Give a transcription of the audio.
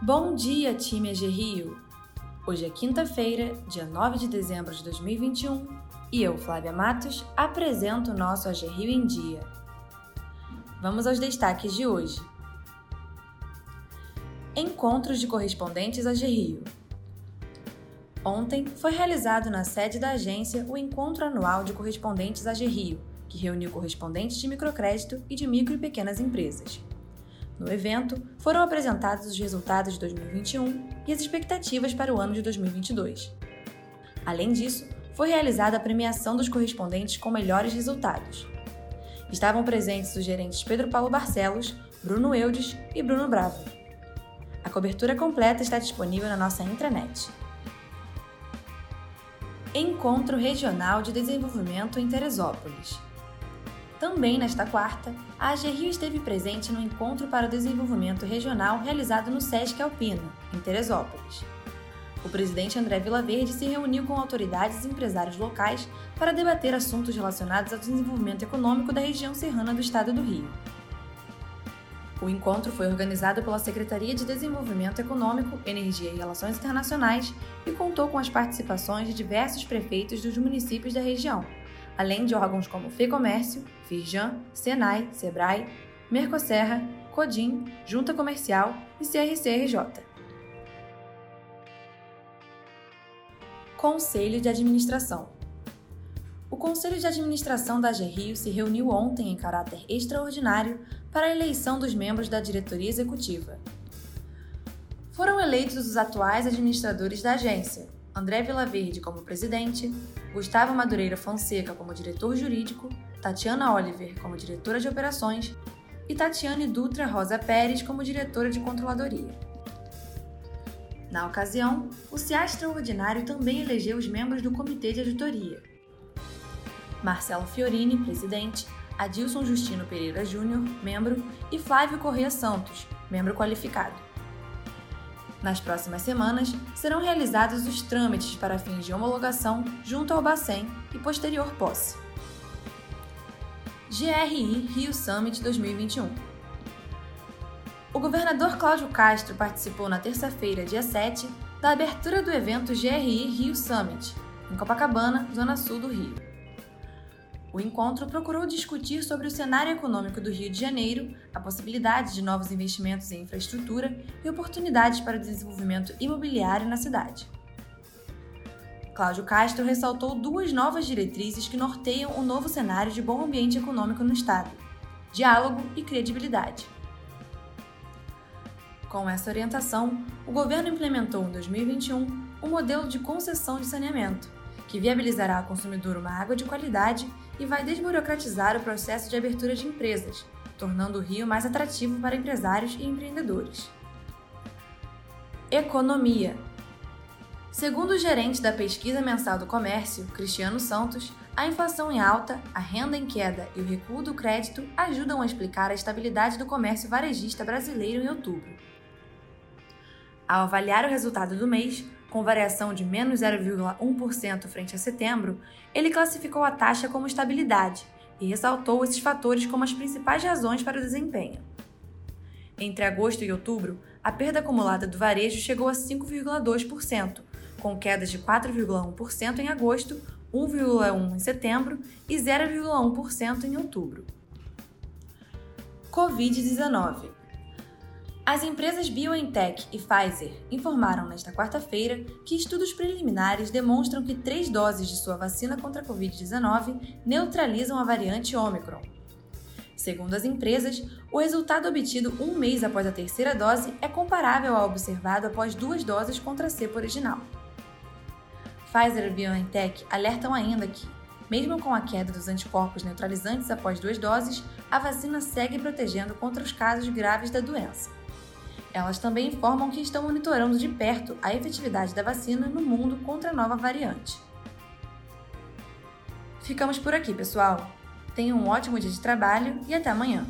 Bom dia, time AG Rio! Hoje é quinta-feira, dia 9 de dezembro de 2021, e eu, Flávia Matos, apresento o nosso AG Rio em Dia. Vamos aos destaques de hoje. Encontros de correspondentes AG Rio. Ontem foi realizado na sede da agência o encontro anual de correspondentes AG Rio, que reuniu correspondentes de microcrédito e de micro e pequenas empresas. No evento, foram apresentados os resultados de 2021 e as expectativas para o ano de 2022. Além disso, foi realizada a premiação dos correspondentes com melhores resultados. Estavam presentes os gerentes Pedro Paulo Barcelos, Bruno Eudes e Bruno Bravo. A cobertura completa está disponível na nossa intranet. Encontro Regional de Desenvolvimento em Teresópolis. Também nesta quarta, a AG Rio esteve presente no Encontro para o Desenvolvimento Regional realizado no SESC Alpina, em Teresópolis. O presidente André Vilaverde se reuniu com autoridades e empresários locais para debater assuntos relacionados ao desenvolvimento econômico da região serrana do estado do Rio. O encontro foi organizado pela Secretaria de Desenvolvimento Econômico, Energia e Relações Internacionais e contou com as participações de diversos prefeitos dos municípios da região, além de órgãos como FEComércio, Firjan, Senai, Sebrae, Mercoserra, Codim, Junta Comercial e CRCRJ. Conselho de Administração O Conselho de Administração da Rio se reuniu ontem em caráter extraordinário para a eleição dos membros da diretoria executiva. Foram eleitos os atuais administradores da agência, André Vilaverde como presidente, Gustavo Madureira Fonseca como diretor jurídico, Tatiana Oliver como diretora de operações e Tatiane Dutra Rosa Pérez como diretora de controladoria. Na ocasião, o CIA Extraordinário também elegeu os membros do Comitê de Auditoria. Marcelo Fiorini, presidente, Adilson Justino Pereira Júnior, membro, e Flávio Correia Santos, membro qualificado. Nas próximas semanas, serão realizados os trâmites para fins de homologação junto ao Bacen e posterior posse. GRI Rio Summit 2021 O governador Cláudio Castro participou na terça-feira, dia 7, da abertura do evento GRI Rio Summit, em Copacabana, zona sul do Rio. O encontro procurou discutir sobre o cenário econômico do Rio de Janeiro, a possibilidade de novos investimentos em infraestrutura e oportunidades para o desenvolvimento imobiliário na cidade. Cláudio Castro ressaltou duas novas diretrizes que norteiam o novo cenário de bom ambiente econômico no Estado: diálogo e credibilidade. Com essa orientação, o governo implementou em 2021 o um modelo de concessão de saneamento, que viabilizará ao consumidor uma água de qualidade e vai desburocratizar o processo de abertura de empresas, tornando o Rio mais atrativo para empresários e empreendedores. Economia. Segundo o gerente da Pesquisa Mensal do Comércio, Cristiano Santos, a inflação em alta, a renda em queda e o recuo do crédito ajudam a explicar a estabilidade do comércio varejista brasileiro em outubro. Ao avaliar o resultado do mês, com variação de menos 0,1% frente a setembro, ele classificou a taxa como estabilidade e ressaltou esses fatores como as principais razões para o desempenho. Entre agosto e outubro, a perda acumulada do varejo chegou a 5,2%, com quedas de 4,1% em agosto, 1,1% em setembro e 0,1% em outubro. Covid-19 as empresas BioNTech e Pfizer informaram nesta quarta-feira que estudos preliminares demonstram que três doses de sua vacina contra a Covid-19 neutralizam a variante Omicron. Segundo as empresas, o resultado obtido um mês após a terceira dose é comparável ao observado após duas doses contra a cepa original. Pfizer e BioNTech alertam ainda que, mesmo com a queda dos anticorpos neutralizantes após duas doses, a vacina segue protegendo contra os casos graves da doença. Elas também informam que estão monitorando de perto a efetividade da vacina no mundo contra a nova variante. Ficamos por aqui, pessoal. Tenham um ótimo dia de trabalho e até amanhã!